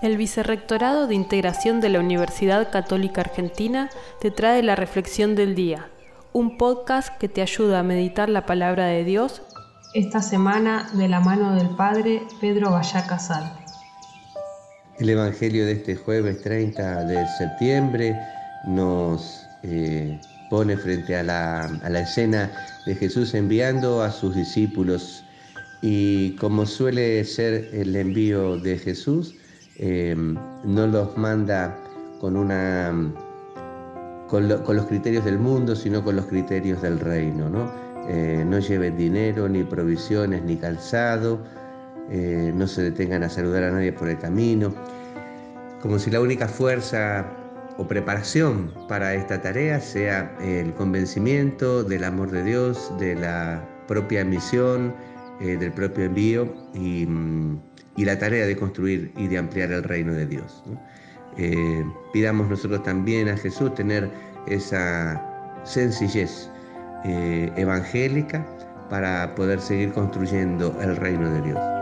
El Vicerrectorado de Integración de la Universidad Católica Argentina te trae la Reflexión del Día, un podcast que te ayuda a meditar la palabra de Dios esta semana de la mano del Padre Pedro Vallá Casal. El Evangelio de este jueves 30 de septiembre nos eh, pone frente a la, a la escena de Jesús enviando a sus discípulos y como suele ser el envío de Jesús, eh, no los manda con, una, con, los criterios del mundo, sino con los criterios del reino. No, eh, no lleven dinero, ni provisiones, ni calzado, eh, no se detengan a saludar a nadie por el camino, como si la única fuerza o preparación para esta tarea sea el convencimiento del amor de Dios, de la propia misión, del propio envío y mm, y la tarea de construir y de ampliar el reino de Dios. Eh, pidamos nosotros también a Jesús tener esa sencillez eh, evangélica para poder seguir construyendo el reino de Dios.